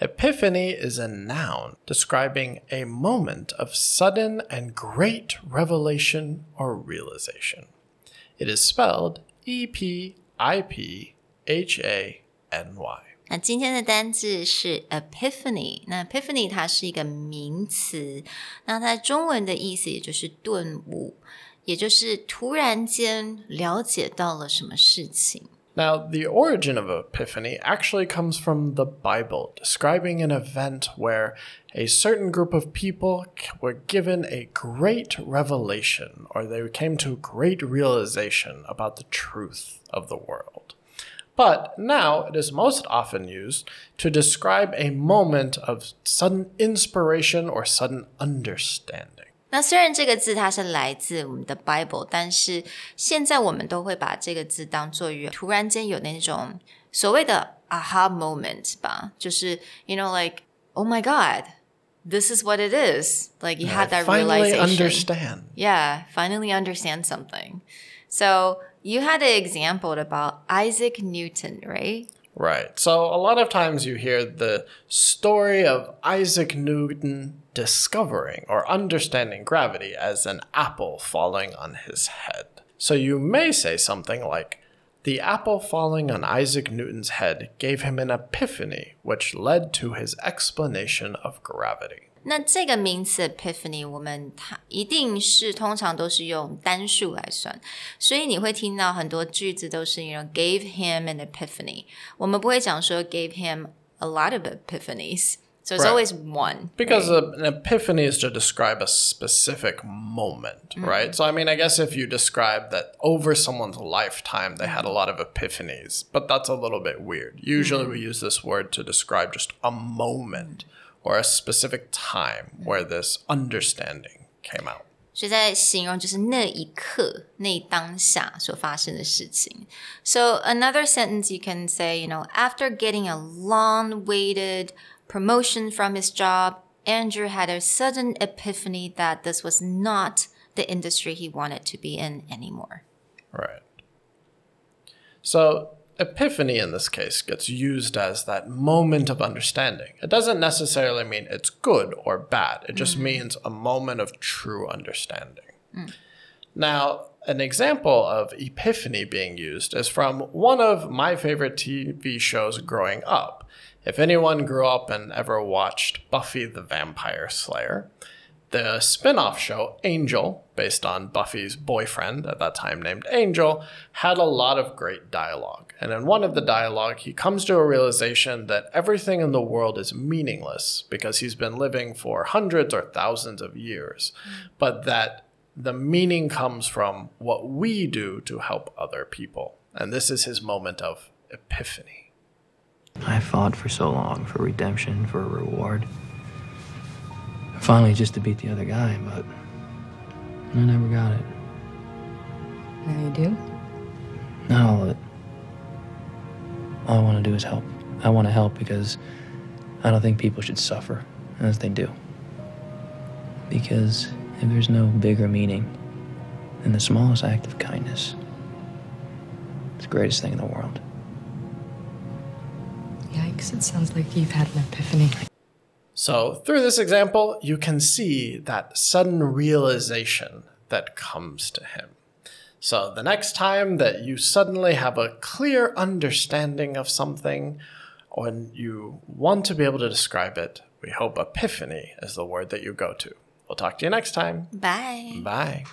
Epiphany is a noun describing a moment of sudden and great revelation or realization. It is spelled E P I P H A N Y. 那今天的单字是 epiphany。那 epiphany 它是一个名词，那它中文的意思也就是顿悟，也就是突然间了解到了什么事情。 Now, the origin of epiphany actually comes from the Bible, describing an event where a certain group of people were given a great revelation, or they came to a great realization about the truth of the world. But now it is most often used to describe a moment of sudden inspiration or sudden understanding. 那虽然这个字它是来自我们的 Bible，但是现在我们都会把这个字当做于突然间有那种所谓的 aha moment 吧，就是 you know like oh my god this is what it is like you had that finally realization understand. yeah finally understand something so you had an example about Isaac Newton right Right. So a lot of times you hear the story of Isaac Newton discovering or understanding gravity as an apple falling on his head. So you may say something like, the apple falling on Isaac Newton's head gave him an epiphany, which led to his explanation of gravity. 那这个名词 epiphany，我们它一定是通常都是用单数来算，所以你会听到很多句子都是 you know gave him an epiphany，我们不会讲说 gave him a lot of epiphanies。 So it's Right. always one. Because a- an epiphany is to describe a specific moment, right? So, I mean, I guess if you describe that over someone's lifetime they had a lot of epiphanies, but that's a little bit weird. Usually we use this word to describe just a moment or a specific time where this understanding came out. 所以在形容就是那一刻、那当下所发生的事情。So another sentence you can say, you know, after getting a long-awaited promotion from his job, Andrew had a sudden epiphany that this was not the industry he wanted to be in anymore. Right. So, epiphany in this case gets used as that moment of understanding. It doesn't necessarily mean it's good or bad, it just mm-hmm. means a moment of true understanding. Mm. Now, an example of epiphany being used is from one of my favorite TV shows growing up. If anyone grew up and ever watched Buffy the Vampire Slayer, the spin off show, Angel, based on Buffy's boyfriend at that time named Angel, had a lot of great dialogue. And in one of the dialogue, he comes to a realization that everything in the world is meaningless because he's been living for hundreds or thousands of years, but that the meaning comes from what we do to help other people. And this is his moment of epiphany. I fought for so long for redemption, for a reward. Finally, just to beat the other guy, but I never got it. Now you do? Not all of it. All I want to do is help. I want to help because I don't think people should suffer as they do. Because if there's no bigger meaning than the smallest act of kindness, it's the greatest thing in the world. Yikes, it sounds like you've had an epiphany. So, through this example, you can see that sudden realization that comes to him. So, the next time that you suddenly have a clear understanding of something, or you want to be able to describe it, we hope epiphany is the word that you go to. We'll talk to you next time. Bye. Bye.